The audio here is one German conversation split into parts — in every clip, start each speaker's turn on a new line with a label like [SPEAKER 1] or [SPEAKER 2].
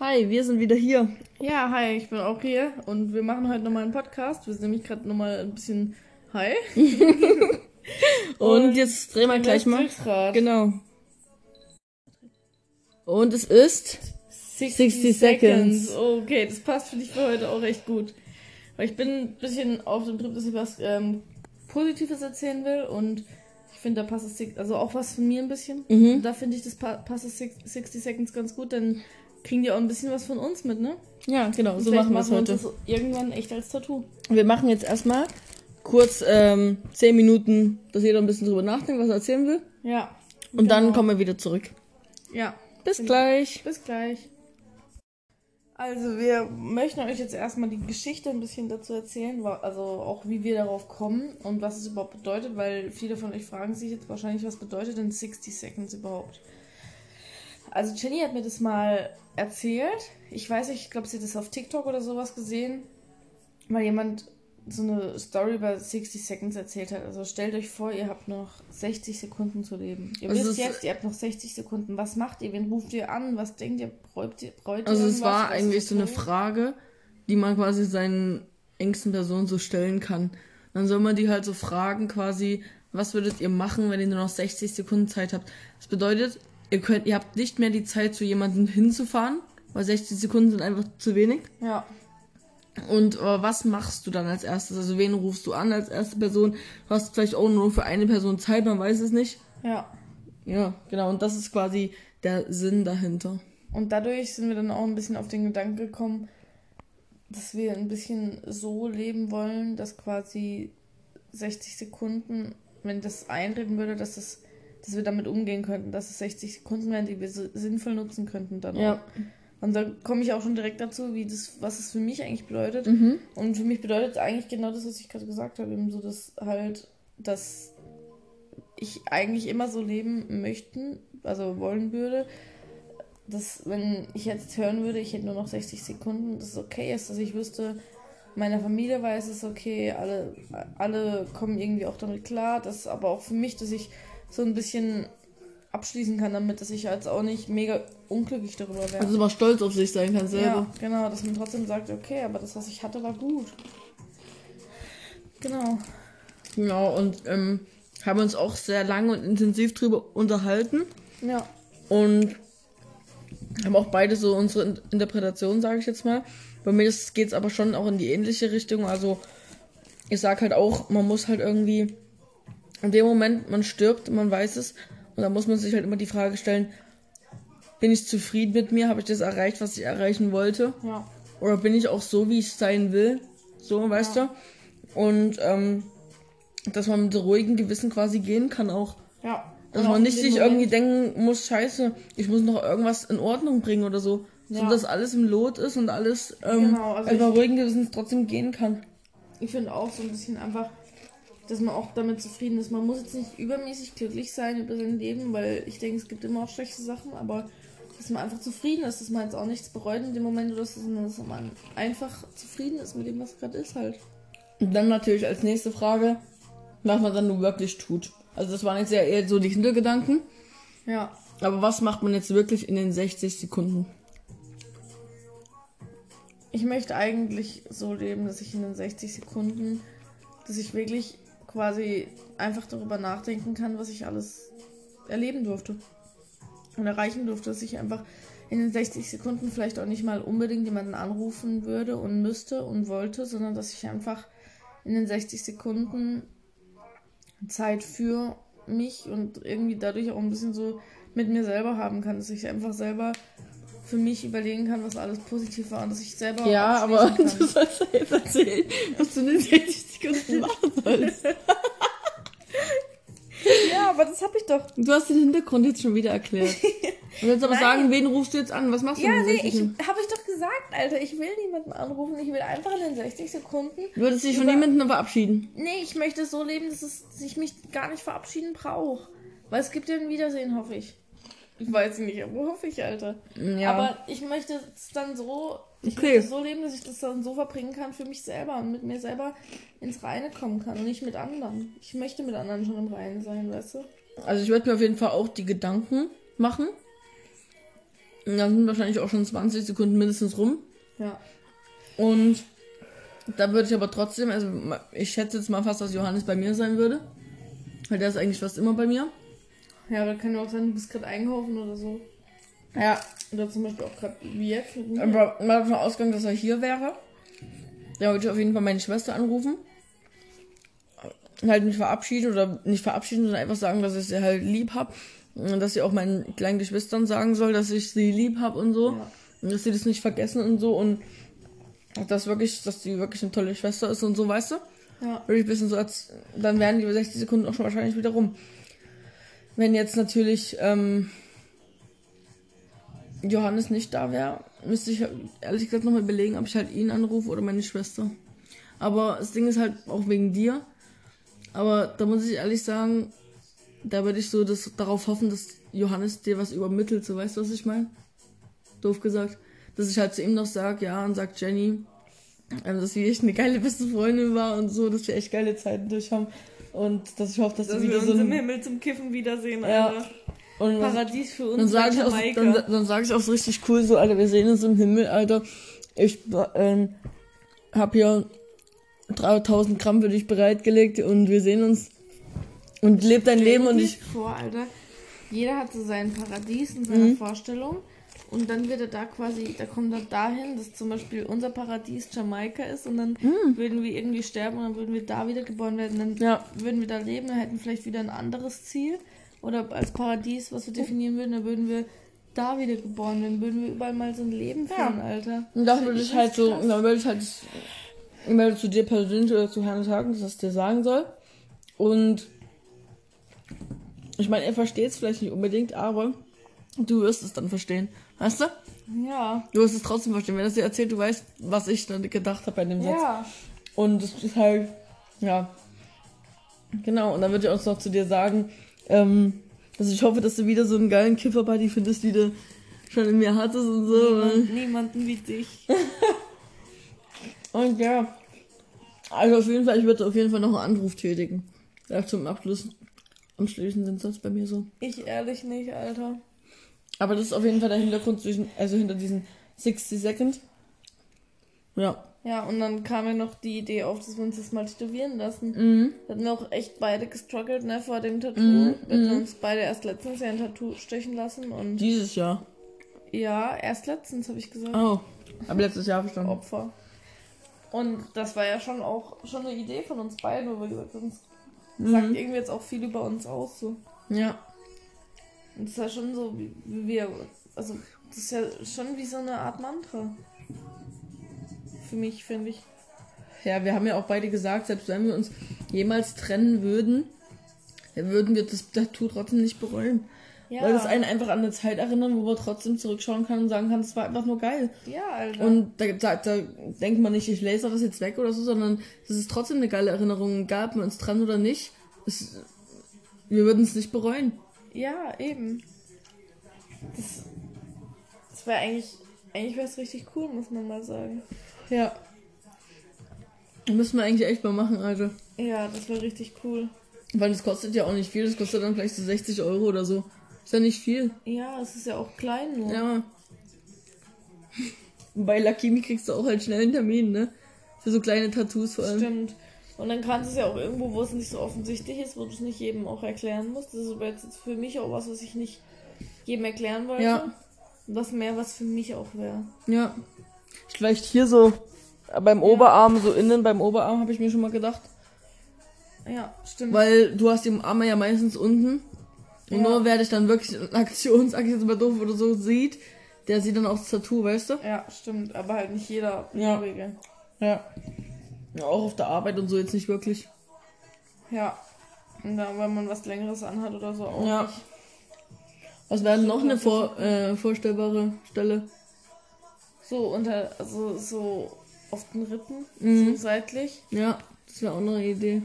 [SPEAKER 1] Hi, wir sind wieder hier.
[SPEAKER 2] Ja, hi, ich bin auch hier und wir machen heute nochmal einen Podcast. Wir sind nämlich gerade nochmal ein bisschen high.
[SPEAKER 1] Und, jetzt drehen wir gleich mal.
[SPEAKER 2] Glücksrad.
[SPEAKER 1] Genau. Und es ist 60 Seconds.
[SPEAKER 2] Okay, das passt für dich für heute auch echt gut. Weil ich bin ein bisschen auf dem Trip, dass ich was ähm, Positives erzählen will und ich finde, da passt es, also auch was von mir ein bisschen.
[SPEAKER 1] Mhm.
[SPEAKER 2] Da finde ich, das pa passt es six- 60 Seconds ganz gut, dann kriegen die auch ein bisschen was von uns mit, ne?
[SPEAKER 1] Ja, genau, so
[SPEAKER 2] Vielleicht
[SPEAKER 1] machen wir es
[SPEAKER 2] uns
[SPEAKER 1] heute.
[SPEAKER 2] das irgendwann echt als Tattoo.
[SPEAKER 1] Wir machen jetzt erstmal kurz ähm, 10 Minuten, dass jeder ein bisschen drüber nachdenkt, was er erzählen will.
[SPEAKER 2] Ja.
[SPEAKER 1] Und dann
[SPEAKER 2] Genau.
[SPEAKER 1] kommen wir wieder zurück.
[SPEAKER 2] Ja.
[SPEAKER 1] Bis
[SPEAKER 2] ich-
[SPEAKER 1] gleich.
[SPEAKER 2] Bis gleich. Also wir möchten euch jetzt erstmal die Geschichte ein bisschen dazu erzählen, also auch wie wir darauf kommen und was es überhaupt bedeutet, weil viele von euch fragen sich jetzt wahrscheinlich, was bedeutet denn 60 Seconds überhaupt? Also Jenny hat mir das mal erzählt. Ich weiß nicht, ich glaube, sie hat das auf TikTok oder sowas gesehen, weil jemand so eine Story über 60 Seconds erzählt hat. Also stellt euch vor, ihr habt noch 60 Sekunden zu leben. Ihr
[SPEAKER 1] Also
[SPEAKER 2] wisst jetzt, ihr habt noch 60 Sekunden. Was macht ihr? Wen ruft ihr an? Was denkt ihr? Bräucht ihr? Bräucht ihr
[SPEAKER 1] Also es war
[SPEAKER 2] Was
[SPEAKER 1] eigentlich so eine? Frage, die man quasi seinen engsten Personen so stellen kann. Dann soll man die halt so fragen quasi, was würdet ihr machen, wenn ihr nur noch 60 Sekunden Zeit habt? Das bedeutet, ihr könnt, ihr habt nicht mehr die Zeit, zu jemandem hinzufahren, weil 60 Sekunden sind einfach zu wenig.
[SPEAKER 2] Ja.
[SPEAKER 1] Und äh, was machst du dann als erstes? Also wen rufst du an als erste Person? Du hast vielleicht auch nur für eine Person Zeit, man weiß es nicht.
[SPEAKER 2] Ja.
[SPEAKER 1] Ja, genau. Und das ist quasi der Sinn dahinter.
[SPEAKER 2] Und dadurch sind wir dann auch ein bisschen auf den Gedanken gekommen, dass wir ein bisschen so leben wollen, dass quasi 60 Sekunden, wenn das einreden würde, dass das, dass wir damit umgehen könnten, dass es 60 Sekunden wären, die wir sinnvoll nutzen könnten dann
[SPEAKER 1] Ja.
[SPEAKER 2] auch. Und da komme ich auch schon direkt dazu, wie das, was es für mich eigentlich bedeutet.
[SPEAKER 1] Mhm.
[SPEAKER 2] Und für mich bedeutet es eigentlich genau das, was ich gerade gesagt habe, eben so, dass halt, dass ich eigentlich immer so leben möchten, also wollen würde, dass wenn ich jetzt hören würde, ich hätte nur noch 60 Sekunden, dass es okay ist, dass ich wüsste, meiner Familie weiß es okay, alle, alle kommen irgendwie auch damit klar, dass aber auch für mich, dass ich so ein bisschen abschließen kann damit, dass ich jetzt auch nicht mega unglücklich darüber wäre.
[SPEAKER 1] Also mal stolz auf sich sein kann selber.
[SPEAKER 2] Ja, genau, dass man trotzdem sagt, okay, aber das, was ich hatte, war gut. Genau.
[SPEAKER 1] Genau, und ähm, haben uns auch sehr lange und intensiv drüber unterhalten
[SPEAKER 2] Ja.
[SPEAKER 1] und haben auch beide so unsere In- Interpretation, sage ich jetzt mal. Bei mir geht es aber schon auch in die ähnliche Richtung. Also ich sag halt auch, man muss halt irgendwie in dem Moment, man stirbt, man weiß es, und da muss man sich halt immer die Frage stellen, bin ich zufrieden mit mir? Habe ich das erreicht, was ich erreichen wollte?
[SPEAKER 2] Ja.
[SPEAKER 1] Oder bin ich auch so, wie ich sein will? So, weißt
[SPEAKER 2] Ja.
[SPEAKER 1] du? Und ähm, dass man mit ruhigem Gewissen quasi gehen kann auch.
[SPEAKER 2] Ja.
[SPEAKER 1] Dass man nicht sich irgendwie denken muss, scheiße, ich muss noch irgendwas in Ordnung bringen oder so. So
[SPEAKER 2] Ja.
[SPEAKER 1] dass alles im Lot ist und alles ähm,
[SPEAKER 2] Genau, also
[SPEAKER 1] einfach
[SPEAKER 2] ich-
[SPEAKER 1] ruhigen Gewissens trotzdem gehen kann.
[SPEAKER 2] Ich finde auch so ein bisschen einfach, dass man auch damit zufrieden ist. Man muss jetzt nicht übermäßig glücklich sein über sein Leben, weil ich denke, es gibt immer auch schlechte Sachen, aber dass man einfach zufrieden ist, dass man jetzt auch nichts bereut in dem Moment oder so, sondern dass man einfach zufrieden ist mit dem, was gerade ist halt.
[SPEAKER 1] Und dann natürlich als nächste Frage, was man dann nur wirklich tut. Also das waren jetzt ja eher so die Hintergedanken.
[SPEAKER 2] Ja.
[SPEAKER 1] Aber was macht man jetzt wirklich in den 60 Sekunden?
[SPEAKER 2] Ich möchte eigentlich so leben, dass ich in den 60 Sekunden, dass ich wirklich quasi einfach darüber nachdenken kann, was ich alles erleben durfte. Und erreichen durfte, dass ich einfach in den 60 Sekunden vielleicht auch nicht mal unbedingt jemanden anrufen würde und müsste und wollte, sondern dass ich einfach in den 60 Sekunden Zeit für mich und irgendwie dadurch auch ein bisschen so mit mir selber haben kann, dass ich einfach selber für mich überlegen kann, was alles positiv war und dass ich selber
[SPEAKER 1] Ja, aber
[SPEAKER 2] abschließen
[SPEAKER 1] du sollst ja jetzt erzählen, was du in den 60 Sekunden machen sollst.
[SPEAKER 2] Ja, aber das habe ich doch.
[SPEAKER 1] Du hast den Hintergrund jetzt schon wieder erklärt. Und jetzt aber
[SPEAKER 2] Nein.
[SPEAKER 1] sagen, wen rufst du jetzt an? Was machst du
[SPEAKER 2] Ja,
[SPEAKER 1] in den
[SPEAKER 2] nee,
[SPEAKER 1] 60
[SPEAKER 2] ich
[SPEAKER 1] Sekunden?
[SPEAKER 2] habe ich doch gesagt, Alter, ich will niemanden anrufen, ich will einfach in den 60 Sekunden.
[SPEAKER 1] Du würdest dich von niemandem verabschieden.
[SPEAKER 2] Nee, ich möchte so leben, dass es, dass ich mich gar nicht verabschieden brauche. Weil es gibt ja ein Wiedersehen, hoffe ich. Ich weiß nicht, aber hoffe ich, Alter.
[SPEAKER 1] Ja.
[SPEAKER 2] Aber ich möchte es dann so, ich
[SPEAKER 1] Okay.
[SPEAKER 2] möchte so leben, dass ich das dann so verbringen kann für mich selber und mit mir selber ins Reine kommen kann und nicht mit anderen. Ich möchte mit anderen schon im Reinen sein, weißt du?
[SPEAKER 1] Also ich werde mir auf jeden Fall auch die Gedanken machen. Und dann sind wahrscheinlich auch schon 20 Sekunden mindestens rum.
[SPEAKER 2] Ja.
[SPEAKER 1] Und da würde ich aber trotzdem, also ich schätze jetzt mal fast, dass Johannes bei mir sein würde. Weil der ist eigentlich fast immer bei mir.
[SPEAKER 2] Ja, aber kann ja auch sein, du bist gerade einkaufen oder so.
[SPEAKER 1] Ja.
[SPEAKER 2] Oder zum Beispiel auch gerade wie jetzt.
[SPEAKER 1] Aber mal davon ausgegangen, dass er hier wäre. Da würde ich auf jeden Fall meine Schwester anrufen. Halt mich verabschieden oder nicht verabschieden, sondern einfach sagen, dass ich sie halt lieb hab. Und dass sie auch meinen kleinen Geschwistern sagen soll, dass ich sie lieb hab und so.
[SPEAKER 2] Ja.
[SPEAKER 1] Und dass sie das nicht vergessen und so. Und dass wirklich, dass die wirklich eine tolle Schwester ist und so, weißt du?
[SPEAKER 2] Ja.
[SPEAKER 1] Würde ich ein bisschen so als, dann wären die 60 Sekunden auch schon wahrscheinlich wieder rum. Wenn jetzt natürlich ähm, Johannes nicht da wäre, müsste ich ehrlich gesagt nochmal überlegen, ob ich halt ihn anrufe oder meine Schwester. Aber das Ding ist halt auch wegen dir. Aber da muss ich ehrlich sagen, da würde ich so das, darauf hoffen, dass Johannes dir was übermittelt, so weißt du, was ich meine? Doof gesagt. Dass ich halt zu ihm noch sag, ja, und sagt Jenny, ähm, dass sie echt eine geile beste Freundin war und so, dass wir echt geile Zeiten durch haben. Und dass ich hoffe, dass,
[SPEAKER 2] Dass wir uns
[SPEAKER 1] so
[SPEAKER 2] im Himmel zum Kiffen wiedersehen,
[SPEAKER 1] Ja.
[SPEAKER 2] Alter.
[SPEAKER 1] und
[SPEAKER 2] Paradies für uns.
[SPEAKER 1] dann sage ich, auch, dann, dann sag ich auch so richtig cool, so, Alter, wir sehen uns im Himmel, Alter. Ich ähm, hab hier 3000 Gramm für dich bereitgelegt und wir sehen uns und leb dein Leben und ich.
[SPEAKER 2] vor, Alter. Jeder hat so sein Paradies in seiner
[SPEAKER 1] Mhm.
[SPEAKER 2] Vorstellung. Und dann wird er da quasi, da kommt er dahin, dass zum Beispiel unser Paradies Jamaika ist und dann würden wir irgendwie sterben und dann würden wir da wieder geboren werden. Dann.
[SPEAKER 1] Ja.
[SPEAKER 2] würden wir da leben, dann hätten vielleicht wieder ein anderes Ziel. Oder als Paradies, was wir definieren würden, dann würden wir da wieder geboren werden, würden wir überall mal so ein Leben
[SPEAKER 1] Ja.
[SPEAKER 2] führen, Alter.
[SPEAKER 1] Und da
[SPEAKER 2] Das
[SPEAKER 1] würde ich halt so, dann würde ich halt das E-Mail zu dir persönlich oder zu Herrn sagen, dass es dir sagen soll. Und ich meine, er versteht es vielleicht nicht unbedingt, aber du wirst es dann verstehen. Weißt du?
[SPEAKER 2] Ja.
[SPEAKER 1] Du wirst es trotzdem verstehen. Wenn er es dir erzählt, du weißt, was ich dann gedacht habe bei dem Satz.
[SPEAKER 2] Ja.
[SPEAKER 1] Und es ist halt, ja. Genau, und dann würde ich auch noch zu dir sagen, ähm, dass ich hoffe, dass du wieder so einen geilen Kiffer-Buddy findest, wie du schon in mir hattest und so.
[SPEAKER 2] Niemand, niemanden wie dich.
[SPEAKER 1] Und ja, also auf jeden Fall, ich würde auf jeden Fall noch einen Anruf tätigen. Ja, zum Abschluss. Am Schließen sind das bei mir so.
[SPEAKER 2] Ich ehrlich nicht, Alter.
[SPEAKER 1] Aber das ist auf jeden Fall der Hintergrund zwischen, also hinter diesen 60 Second. Ja.
[SPEAKER 2] Ja, und dann kam mir noch die Idee auf, dass wir uns das mal tätowieren lassen.
[SPEAKER 1] Mhm.
[SPEAKER 2] Wir hatten auch echt beide gestruggelt, ne, vor dem Tattoo.
[SPEAKER 1] Mhm,
[SPEAKER 2] Wir hatten uns beide erst letztens ja ein Tattoo stechen lassen und
[SPEAKER 1] Dieses Jahr.
[SPEAKER 2] ja, erst letztens habe ich gesagt.
[SPEAKER 1] Oh. Aber letztes Jahr verstanden.
[SPEAKER 2] Opfer. Und das war ja schon auch schon eine Idee von uns beiden, wo wir gesagt haben, das sagt
[SPEAKER 1] Mhm.
[SPEAKER 2] irgendwie jetzt auch viel über uns aus. So.
[SPEAKER 1] Ja.
[SPEAKER 2] Und das ist ja schon so, wie wir, also das ist ja schon wie so eine Art Mantra. Für mich, finde ich.
[SPEAKER 1] Ja, wir haben ja auch beide gesagt, selbst wenn wir uns jemals trennen würden, dann würden wir das Tattoo trotzdem nicht bereuen.
[SPEAKER 2] Ja,
[SPEAKER 1] Weil das einen einfach an eine Zeit erinnern, wo man trotzdem zurückschauen kann und sagen kann, das war einfach nur geil.
[SPEAKER 2] ja, Alter.
[SPEAKER 1] Und da, da, da denkt man nicht, ich laser das jetzt weg oder so, sondern das ist trotzdem eine geile Erinnerung, egal ob wir uns trennen oder nicht. Es, wir würden es nicht bereuen.
[SPEAKER 2] Ja, eben. Das, das wäre eigentlich, eigentlich wäre es richtig cool, muss man mal sagen.
[SPEAKER 1] Ja. Müssen wir eigentlich echt mal machen, Alter.
[SPEAKER 2] Ja, das wäre richtig cool.
[SPEAKER 1] Weil das kostet ja auch nicht viel, das kostet dann vielleicht so 60 Euro oder so. Ist ja nicht viel.
[SPEAKER 2] Ja, es ist ja auch klein nur.
[SPEAKER 1] Ja. Bei Lakimi kriegst du auch halt schnell einen Termin, ne? Für so kleine Tattoos vor allem.
[SPEAKER 2] Stimmt. Und dann kannst du es ja auch irgendwo, wo es nicht so offensichtlich ist, wo du es nicht jedem auch erklären musst. Das ist aber jetzt für mich auch was, was ich nicht jedem erklären wollte.
[SPEAKER 1] Ja.
[SPEAKER 2] Was mehr was für mich auch wäre.
[SPEAKER 1] Ja. Vielleicht hier so beim Oberarm, so innen beim Oberarm, habe ich mir schon mal gedacht.
[SPEAKER 2] Ja, stimmt.
[SPEAKER 1] Weil du hast die Arme ja meistens unten. Und
[SPEAKER 2] Ja.
[SPEAKER 1] nur wer dich dann wirklich in Aktion, sag ich jetzt mal doof, oder so sieht, der sieht dann auch das Tattoo, weißt du?
[SPEAKER 2] ja, stimmt. Aber halt nicht jeder
[SPEAKER 1] Ja.
[SPEAKER 2] Übrige.
[SPEAKER 1] Ja. Ja. Auch auf der Arbeit und so jetzt nicht wirklich.
[SPEAKER 2] Ja. Und dann, wenn man was längeres anhat oder so auch
[SPEAKER 1] Ja.
[SPEAKER 2] nicht.
[SPEAKER 1] Was wäre denn noch eine vor, äh, vorstellbare Stelle?
[SPEAKER 2] So unter, also so auf den Rippen,
[SPEAKER 1] Mhm.
[SPEAKER 2] so seitlich.
[SPEAKER 1] Ja, das wäre auch noch eine Idee.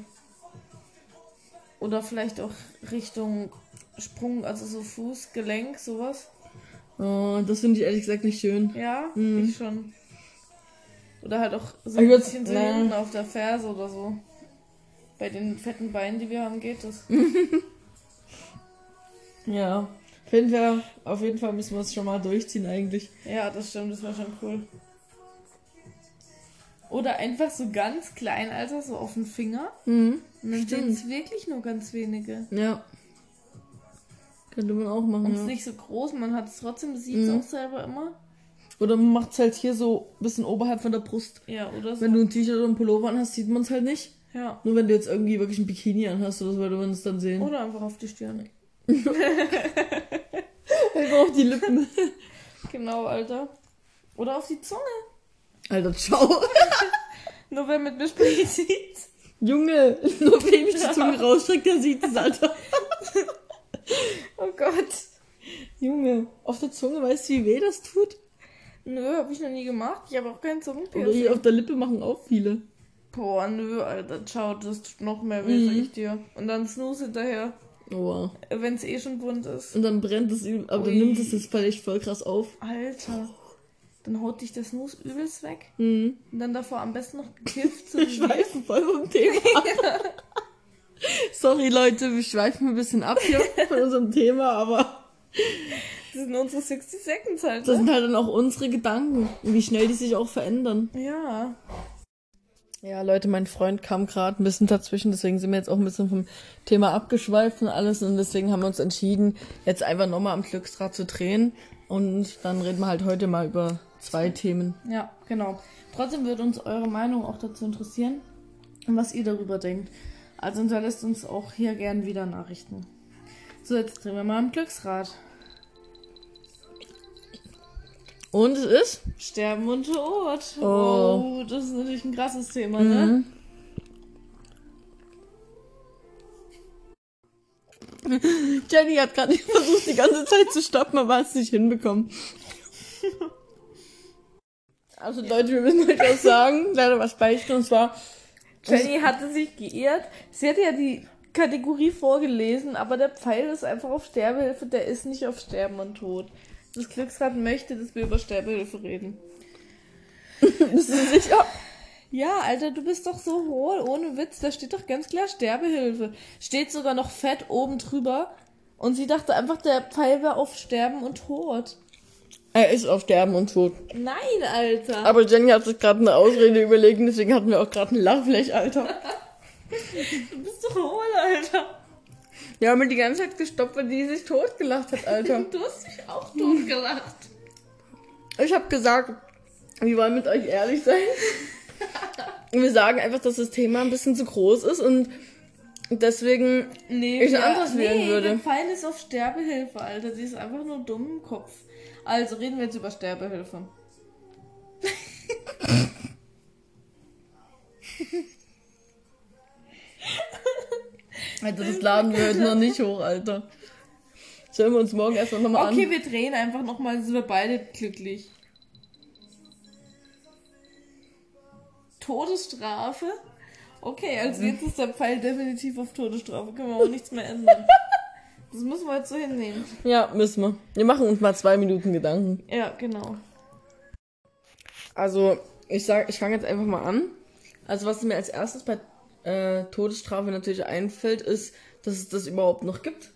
[SPEAKER 2] Oder vielleicht auch Richtung Sprung, also so Fuß, Gelenk, sowas.
[SPEAKER 1] Oh, das finde ich ehrlich gesagt nicht schön.
[SPEAKER 2] Ja,
[SPEAKER 1] Mhm.
[SPEAKER 2] ich schon. Oder halt auch so ein bisschen so hinten auf der Ferse oder so. Bei den fetten Beinen, die wir haben, geht das.
[SPEAKER 1] Ja. Finden wir, auf jeden Fall müssen wir es schon mal durchziehen eigentlich.
[SPEAKER 2] Ja, das stimmt, das war schon cool. Oder einfach so ganz klein, Alter, so auf den Finger.
[SPEAKER 1] Mhm.
[SPEAKER 2] Und dann sind es wirklich nur ganz wenige.
[SPEAKER 1] Ja. Könnte man auch machen.
[SPEAKER 2] Und es
[SPEAKER 1] Ja.
[SPEAKER 2] ist nicht so groß, man hat es trotzdem, sieht es
[SPEAKER 1] Mhm.
[SPEAKER 2] auch selber immer.
[SPEAKER 1] Oder man macht es halt hier so ein bisschen oberhalb von der Brust.
[SPEAKER 2] Ja, oder so.
[SPEAKER 1] Wenn du ein T-Shirt oder ein Pullover anhast, sieht man es halt nicht.
[SPEAKER 2] ja.
[SPEAKER 1] Nur wenn du jetzt irgendwie wirklich ein Bikini anhast oder so, würde man es dann sehen.
[SPEAKER 2] Oder einfach auf die Stirn.
[SPEAKER 1] Einfach auf die Lippen.
[SPEAKER 2] Genau, Alter. Oder auf die Zunge.
[SPEAKER 1] Alter, ciao.
[SPEAKER 2] Nur wer mit mir spricht, sieht's.
[SPEAKER 1] Junge, nur wem ich die Zunge rausstreckt, der sieht es, Alter.
[SPEAKER 2] Oh Gott.
[SPEAKER 1] Junge, auf der Zunge, weißt du, wie weh das tut?
[SPEAKER 2] Nö, hab ich noch nie gemacht. Ich habe auch kein
[SPEAKER 1] Oder hier
[SPEAKER 2] Zungenpiercing.
[SPEAKER 1] auf der Lippe machen auch viele.
[SPEAKER 2] Boah, nö, Alter. Ciao, das tut noch mehr weh,
[SPEAKER 1] Mhm.
[SPEAKER 2] sag ich dir. Und dann Snooze hinterher,
[SPEAKER 1] Oh, wow.
[SPEAKER 2] wenn es eh schon bunt ist.
[SPEAKER 1] Und dann brennt es, übel- aber dann
[SPEAKER 2] Ui.
[SPEAKER 1] nimmt es das vielleicht voll krass auf.
[SPEAKER 2] Alter. Dann haut dich der Snooze übelst weg.
[SPEAKER 1] Mhm.
[SPEAKER 2] Und dann davor am besten noch gekifft. So
[SPEAKER 1] Wir schweifen voll vom Thema. Sorry, Leute, wir schweifen ein bisschen ab hier von unserem Thema, aber
[SPEAKER 2] Das sind unsere 60 Seconds halt.
[SPEAKER 1] das
[SPEAKER 2] Ne?
[SPEAKER 1] sind halt dann auch unsere Gedanken wie schnell die sich auch verändern.
[SPEAKER 2] Ja.
[SPEAKER 1] Ja, Leute, mein Freund kam gerade ein bisschen dazwischen, deswegen sind wir jetzt auch ein bisschen vom Thema abgeschweift und alles und deswegen haben wir uns entschieden, jetzt einfach nochmal am Glücksrad zu drehen und dann reden wir halt heute mal über zwei Themen.
[SPEAKER 2] Ja, genau. Trotzdem würde uns eure Meinung auch dazu interessieren und was ihr darüber denkt. Also hinterlasst uns auch hier gern wieder Nachrichten. So, jetzt drehen wir mal am Glücksrad.
[SPEAKER 1] Und es ist?
[SPEAKER 2] Sterben und Tod.
[SPEAKER 1] Oh.
[SPEAKER 2] Oh, das ist natürlich ein krasses Thema, ne?
[SPEAKER 1] Mhm. Jenny hat gerade versucht, die ganze Zeit zu stoppen, aber hat es nicht hinbekommen. Also Leute, wir müssen euch auch sagen, leider was beichten, und zwar,
[SPEAKER 2] Jenny hatte sich geirrt. Sie hatte ja die Kategorie vorgelesen, aber der Pfeil ist einfach auf Sterbehilfe, der ist nicht auf Sterben und Tod. Das Glücksrad möchte, dass wir über Sterbehilfe reden.
[SPEAKER 1] bist du sicher?
[SPEAKER 2] Ja, Alter, du bist doch so hohl, ohne Witz. Da steht doch ganz klar Sterbehilfe. Steht sogar noch fett oben drüber. Und sie dachte einfach, der Pfeil wäre auf Sterben und Tod.
[SPEAKER 1] Er ist auf Sterben und Tod.
[SPEAKER 2] Nein, Alter.
[SPEAKER 1] Aber Jenny hat sich gerade eine Ausrede überlegt, deswegen hatten wir auch gerade ein Lachfläch, Alter.
[SPEAKER 2] du bist so hohl, Alter.
[SPEAKER 1] Wir haben die ganze Zeit gestoppt, weil die sich totgelacht hat, Alter.
[SPEAKER 2] Du hast dich auch totgelacht.
[SPEAKER 1] Ich habe gesagt, wir wollen mit euch ehrlich sein. Wir sagen einfach, dass das Thema ein bisschen zu groß ist und deswegen
[SPEAKER 2] Nee,
[SPEAKER 1] Ich anders wählen
[SPEAKER 2] nee,
[SPEAKER 1] würde.
[SPEAKER 2] der Pfeil ist auf Sterbehilfe, Alter. Sie ist einfach nur dumm im Kopf. Also reden wir jetzt über Sterbehilfe.
[SPEAKER 1] Also das laden wir heute noch nicht hoch, Alter. Sollen wir uns morgen erstmal nochmal
[SPEAKER 2] Okay,
[SPEAKER 1] an.
[SPEAKER 2] wir drehen einfach nochmal, dann sind wir beide glücklich. Todesstrafe? Okay, also jetzt ist der Pfeil definitiv auf Todesstrafe. Können wir auch nichts mehr ändern. Das müssen wir jetzt so hinnehmen.
[SPEAKER 1] Ja, müssen wir. Wir machen uns mal zwei Minuten Gedanken.
[SPEAKER 2] Ja, genau.
[SPEAKER 1] Also, ich sag, ich fange jetzt einfach mal an. Also, was mir als erstes bei äh, Todesstrafe natürlich einfällt, ist, dass es das überhaupt noch gibt.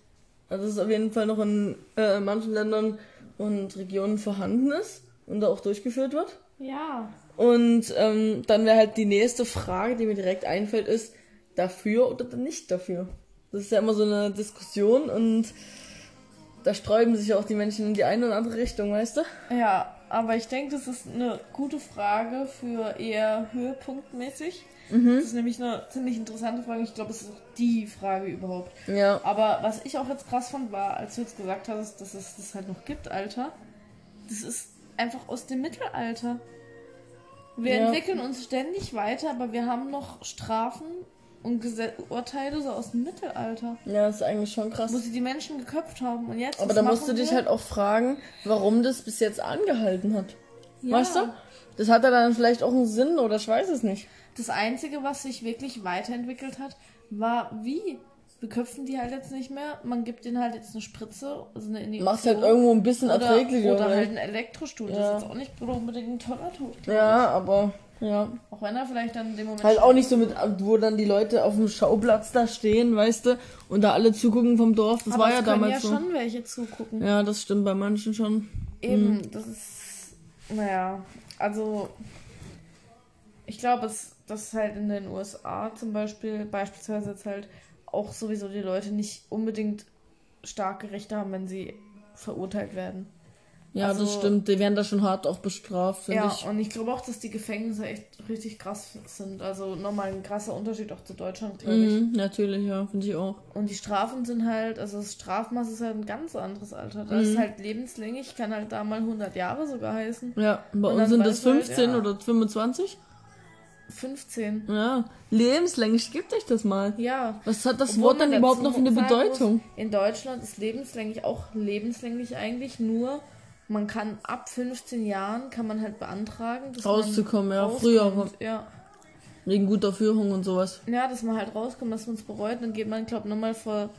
[SPEAKER 1] Also, dass es auf jeden Fall noch in äh, manchen Ländern und Regionen vorhanden ist und da auch durchgeführt wird.
[SPEAKER 2] Ja.
[SPEAKER 1] Und ähm, dann wäre halt die nächste Frage, die mir direkt einfällt, ist, dafür oder nicht dafür? Das ist ja immer so eine Diskussion und da sträuben sich auch die Menschen in die eine oder andere Richtung, weißt du?
[SPEAKER 2] Ja, aber ich denke, das ist eine gute Frage für eher höhepunktmäßig. Das ist nämlich eine ziemlich interessante Frage. Ich glaube, es ist auch die Frage überhaupt.
[SPEAKER 1] Ja.
[SPEAKER 2] Aber was ich auch jetzt krass fand, war, als du jetzt gesagt hast, dass es das halt noch gibt, Alter. Das ist einfach aus dem Mittelalter. Wir
[SPEAKER 1] Ja.
[SPEAKER 2] entwickeln uns ständig weiter, aber wir haben noch Strafen und Gese Urteile so aus dem Mittelalter,
[SPEAKER 1] Ja, das ist eigentlich schon krass.
[SPEAKER 2] wo sie die Menschen geköpft haben. Und jetzt
[SPEAKER 1] Aber da musst du dich
[SPEAKER 2] wir?
[SPEAKER 1] halt auch fragen, warum das bis jetzt angehalten hat.
[SPEAKER 2] Ja.
[SPEAKER 1] Weißt du? Das hat ja dann vielleicht auch einen Sinn oder ich weiß es nicht.
[SPEAKER 2] Das Einzige, was sich wirklich weiterentwickelt hat, war wie. beköpfen die halt jetzt nicht mehr. Man gibt denen halt jetzt eine Spritze, also eine Injektion.
[SPEAKER 1] Macht halt irgendwo ein bisschen erträglicher.
[SPEAKER 2] Oder
[SPEAKER 1] oder?
[SPEAKER 2] halt ein Elektrostuhl.
[SPEAKER 1] Ja.
[SPEAKER 2] Das ist jetzt auch nicht unbedingt ein teurer Tod.
[SPEAKER 1] ja, aber ja.
[SPEAKER 2] Auch wenn er vielleicht dann in dem Moment.
[SPEAKER 1] Halt auch nicht so mit, wo dann die Leute auf dem Schauplatz da stehen, weißt du, und da alle zugucken vom Dorf. Das
[SPEAKER 2] Aber
[SPEAKER 1] war
[SPEAKER 2] es
[SPEAKER 1] ja damals
[SPEAKER 2] ja
[SPEAKER 1] so.
[SPEAKER 2] schon welche zugucken.
[SPEAKER 1] Ja, das stimmt bei manchen schon.
[SPEAKER 2] Eben,
[SPEAKER 1] Mhm.
[SPEAKER 2] das ist. Naja, also. Ich glaube, dass halt in den USA zum Beispiel, beispielsweise jetzt halt auch sowieso die Leute nicht unbedingt starke Rechte haben, wenn sie verurteilt werden.
[SPEAKER 1] Ja,
[SPEAKER 2] Also-
[SPEAKER 1] das stimmt. Die werden da schon hart auch bestraft, finde
[SPEAKER 2] Ja,
[SPEAKER 1] ich.
[SPEAKER 2] und ich glaube auch, dass die Gefängnisse echt richtig krass sind. Also nochmal ein krasser Unterschied auch zu Deutschland, glaube ich.
[SPEAKER 1] Mhm, natürlich, ja, finde ich auch.
[SPEAKER 2] Und die Strafen sind halt, also das Strafmaß ist halt ein ganz anderes Alter. Das
[SPEAKER 1] Mhm.
[SPEAKER 2] ist halt lebenslänglich, kann halt da mal 100 Jahre sogar heißen.
[SPEAKER 1] Ja, bei
[SPEAKER 2] Und
[SPEAKER 1] uns sind das
[SPEAKER 2] du halt,
[SPEAKER 1] 15
[SPEAKER 2] ja.
[SPEAKER 1] oder 25.
[SPEAKER 2] 15.
[SPEAKER 1] Ja, lebenslänglich, gibt euch das mal.
[SPEAKER 2] Ja.
[SPEAKER 1] Was hat das
[SPEAKER 2] Obwohl
[SPEAKER 1] Wort dann überhaupt noch für eine Bedeutung?
[SPEAKER 2] Muss, in Deutschland ist lebenslänglich auch lebenslänglich eigentlich, nur man kann ab 15 Jahren kann man halt beantragen, dass
[SPEAKER 1] Rauszukommen, ja,
[SPEAKER 2] rauskommt.
[SPEAKER 1] früher.
[SPEAKER 2] Ja.
[SPEAKER 1] Wegen guter Führung und sowas.
[SPEAKER 2] ja, dass man halt rauskommt, dass man es bereut, dann geht man, glaube ich, nochmal vor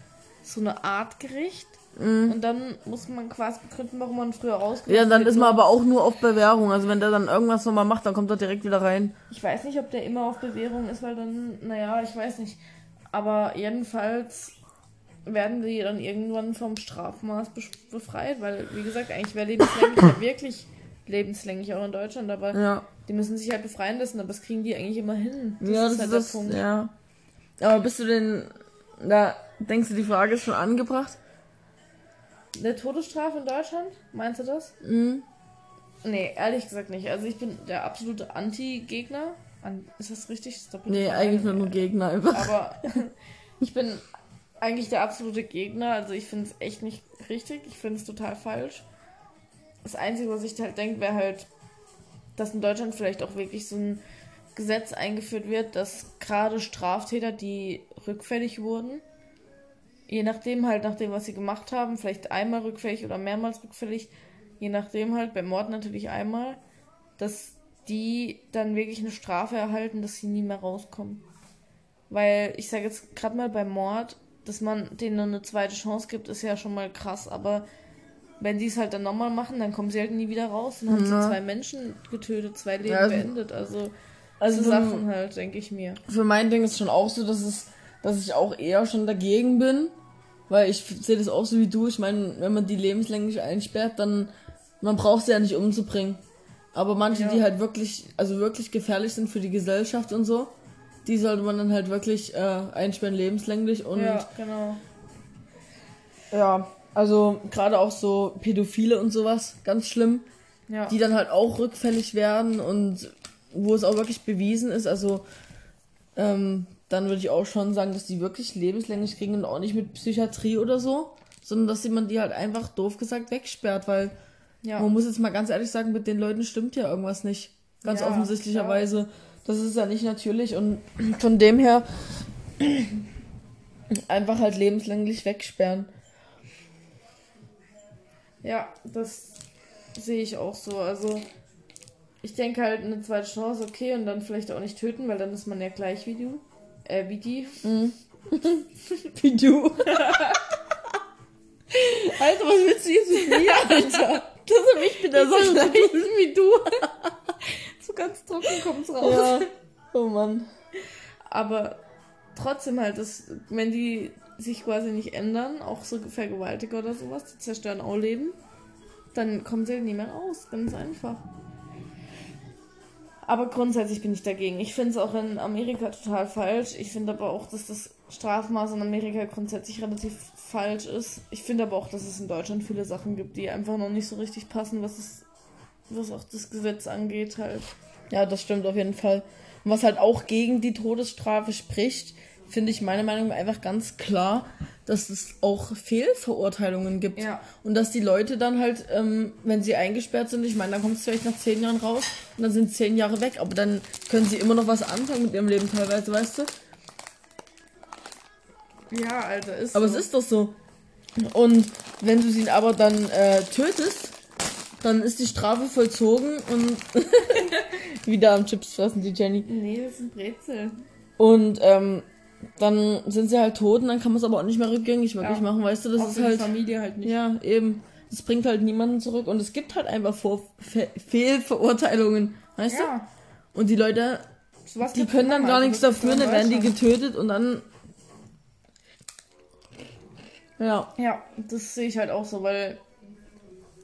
[SPEAKER 2] so eine Art Gericht
[SPEAKER 1] Mhm.
[SPEAKER 2] und dann muss man quasi begründen, warum man früher rauskommt.
[SPEAKER 1] Ja, dann ist man aber auch nur auf Bewährung. Also wenn der dann irgendwas nochmal macht, dann kommt er direkt wieder rein.
[SPEAKER 2] Ich weiß nicht, ob der immer auf Bewährung ist, weil dann, naja, ich weiß nicht. Aber jedenfalls werden die dann irgendwann vom Strafmaß bef- befreit, weil, wie gesagt, eigentlich wäre lebenslänglich ja wirklich lebenslänglich auch in Deutschland, aber
[SPEAKER 1] Ja.
[SPEAKER 2] die müssen sich halt befreien lassen, aber das kriegen die eigentlich immer hin.
[SPEAKER 1] ja, das ist
[SPEAKER 2] halt
[SPEAKER 1] das. Ja. Aber bist du denn. Da denkst du, die Frage ist schon angebracht?
[SPEAKER 2] Eine Todesstrafe in Deutschland? Meinst du das?
[SPEAKER 1] Mhm.
[SPEAKER 2] Nee, ehrlich gesagt nicht. Also ich bin der absolute Anti-Gegner. An ist das richtig? Das ist
[SPEAKER 1] Nee, eigentlich nur Gegner einfach.
[SPEAKER 2] Aber ich bin eigentlich der absolute Gegner. Also ich finde es echt nicht richtig. Ich finde es total falsch. Das Einzige, was ich halt denke, wäre halt, dass in Deutschland vielleicht auch wirklich so ein Gesetz eingeführt wird, dass gerade Straftäter, die rückfällig wurden, je nachdem halt, nach dem, was sie gemacht haben, vielleicht einmal rückfällig oder mehrmals rückfällig, je nachdem halt, bei Mord natürlich einmal, dass die dann wirklich eine Strafe erhalten, dass sie nie mehr rauskommen. Weil ich sage jetzt gerade mal bei Mord, dass man denen eine zweite Chance gibt, ist ja schon mal krass, aber wenn die es halt dann nochmal machen, dann kommen sie halt nie wieder raus. Dann haben
[SPEAKER 1] Ja.
[SPEAKER 2] sie zwei Menschen getötet, zwei Leben
[SPEAKER 1] Ja, also-
[SPEAKER 2] beendet. Also,
[SPEAKER 1] Also
[SPEAKER 2] so Sachen halt, denke ich mir.
[SPEAKER 1] Für mein Ding ist schon auch so, dass es, dass ich auch eher schon dagegen bin, weil ich sehe das auch so wie du. Ich meine, wenn man die lebenslänglich einsperrt, dann man braucht sie ja nicht umzubringen. Aber manche,
[SPEAKER 2] Ja.
[SPEAKER 1] die halt wirklich, also wirklich gefährlich sind für die Gesellschaft und so, die sollte man dann halt wirklich äh, einsperren lebenslänglich und
[SPEAKER 2] ja, genau.
[SPEAKER 1] ja, also gerade auch so Pädophile und sowas, ganz schlimm.
[SPEAKER 2] Ja.
[SPEAKER 1] die dann halt auch rückfällig werden und wo es auch wirklich bewiesen ist, also ähm, dann würde ich auch schon sagen, dass die wirklich lebenslänglich kriegen und auch nicht mit Psychiatrie oder so, sondern dass man die halt einfach doof gesagt wegsperrt, weil
[SPEAKER 2] ja.
[SPEAKER 1] man muss jetzt mal ganz ehrlich sagen, mit den Leuten stimmt ja irgendwas nicht. Ganz
[SPEAKER 2] Ja,
[SPEAKER 1] offensichtlicherweise. Das ist ja nicht natürlich und von dem her einfach halt lebenslänglich wegsperren.
[SPEAKER 2] Ja, das sehe ich auch so. Also, ich denke halt eine zweite Chance, okay, und dann vielleicht auch nicht töten, weil dann ist man ja gleich wie du. Äh, wie die.
[SPEAKER 1] Wie du. Alter, was willst du jetzt mit mir, Alter? Das hab ich wieder so
[SPEAKER 2] so
[SPEAKER 1] gleich.
[SPEAKER 2] wie du. So ganz trocken kommt's raus.
[SPEAKER 1] Ja. Oh Mann.
[SPEAKER 2] Aber trotzdem halt, das, wenn die sich quasi nicht ändern, auch so Vergewaltiger oder sowas, die zerstören auch Leben, dann kommen sie halt nie mehr raus. Ganz einfach. Aber grundsätzlich bin ich dagegen. Ich finde es auch in Amerika total falsch. Ich finde aber auch, dass das Strafmaß in Amerika grundsätzlich relativ falsch ist. Ich finde aber auch, dass es in Deutschland viele Sachen gibt, die einfach noch nicht so richtig passen, was es, was auch das Gesetz angeht halt.
[SPEAKER 1] Ja, das stimmt auf jeden Fall. Und was halt auch gegen die Todesstrafe spricht, finde ich meiner Meinung nach einfach ganz klar, dass es auch Fehlverurteilungen gibt.
[SPEAKER 2] Ja.
[SPEAKER 1] Und dass die Leute dann halt, ähm, wenn sie eingesperrt sind, ich meine, dann kommt es vielleicht nach zehn Jahren raus und dann sind zehn Jahre weg, aber dann können sie immer noch was anfangen mit ihrem Leben teilweise, weißt du?
[SPEAKER 2] Ja, Alter, ist
[SPEAKER 1] Aber
[SPEAKER 2] so.
[SPEAKER 1] es ist doch so. Und wenn du sie aber dann äh, tötest, dann ist die Strafe vollzogen und wieder am Chips fressen, die Jenny.
[SPEAKER 2] Nee, das sind Brezel.
[SPEAKER 1] Und ähm, dann sind sie halt tot und dann kann man es aber auch nicht mehr rückgängig wirklich
[SPEAKER 2] Ja.
[SPEAKER 1] machen, weißt du? Das
[SPEAKER 2] Auch
[SPEAKER 1] ist halt.
[SPEAKER 2] die Familie halt nicht.
[SPEAKER 1] Ja, eben. Das bringt halt niemanden zurück und es gibt halt einfach Vor Fe Fehlverurteilungen, weißt
[SPEAKER 2] Ja.
[SPEAKER 1] du? Und die Leute,
[SPEAKER 2] Sowas
[SPEAKER 1] die können dann gar
[SPEAKER 2] also
[SPEAKER 1] nichts dafür, dann werden die getötet und dann. Ja.
[SPEAKER 2] Ja, das sehe ich halt auch so, weil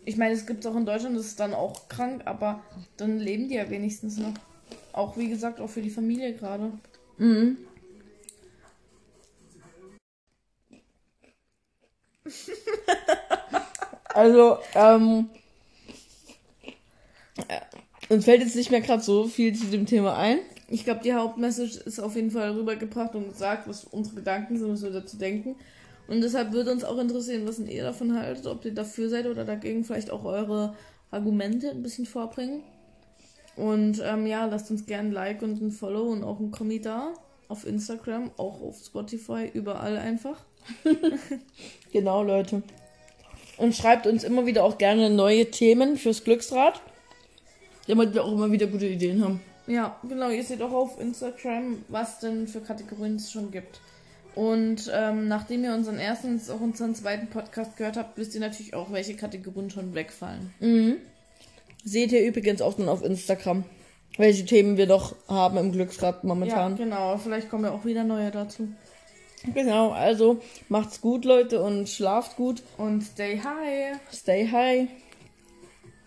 [SPEAKER 2] ich meine, es gibt auch in Deutschland, das ist dann auch krank, aber dann leben die ja wenigstens noch. Auch wie gesagt, auch für die Familie gerade.
[SPEAKER 1] Mhm. also, ähm. äh, Uns fällt jetzt nicht mehr gerade so viel zu dem Thema ein.
[SPEAKER 2] Ich glaube, die Hauptmessage ist auf jeden Fall rübergebracht und gesagt, was unsere Gedanken sind, was wir dazu denken. Und deshalb würde uns auch interessieren, was ihr davon haltet, ob ihr dafür seid oder dagegen vielleicht auch eure Argumente ein bisschen vorbringen. Und ähm, ja, lasst uns gerne ein Like und ein Follow und auch ein Kommi da. Auf Instagram, auch auf Spotify, überall einfach.
[SPEAKER 1] Genau, Leute. Und schreibt uns immer wieder auch gerne neue Themen fürs Glücksrad. Damit wir auch immer wieder gute Ideen haben.
[SPEAKER 2] Ja, genau. Ihr seht auch auf Instagram, was denn für Kategorien es schon gibt. Und ähm, nachdem ihr unseren ersten und auch unseren zweiten Podcast gehört habt, wisst ihr natürlich auch, welche Kategorien schon wegfallen.
[SPEAKER 1] Seht ihr übrigens auch dann auf Instagram, welche Themen wir doch haben im Glücksrad
[SPEAKER 2] Ja,
[SPEAKER 1] momentan.
[SPEAKER 2] genau. Vielleicht kommen ja auch wieder neue dazu.
[SPEAKER 1] Genau, also macht's gut, Leute, und schlaft gut.
[SPEAKER 2] Und stay high.
[SPEAKER 1] Stay high.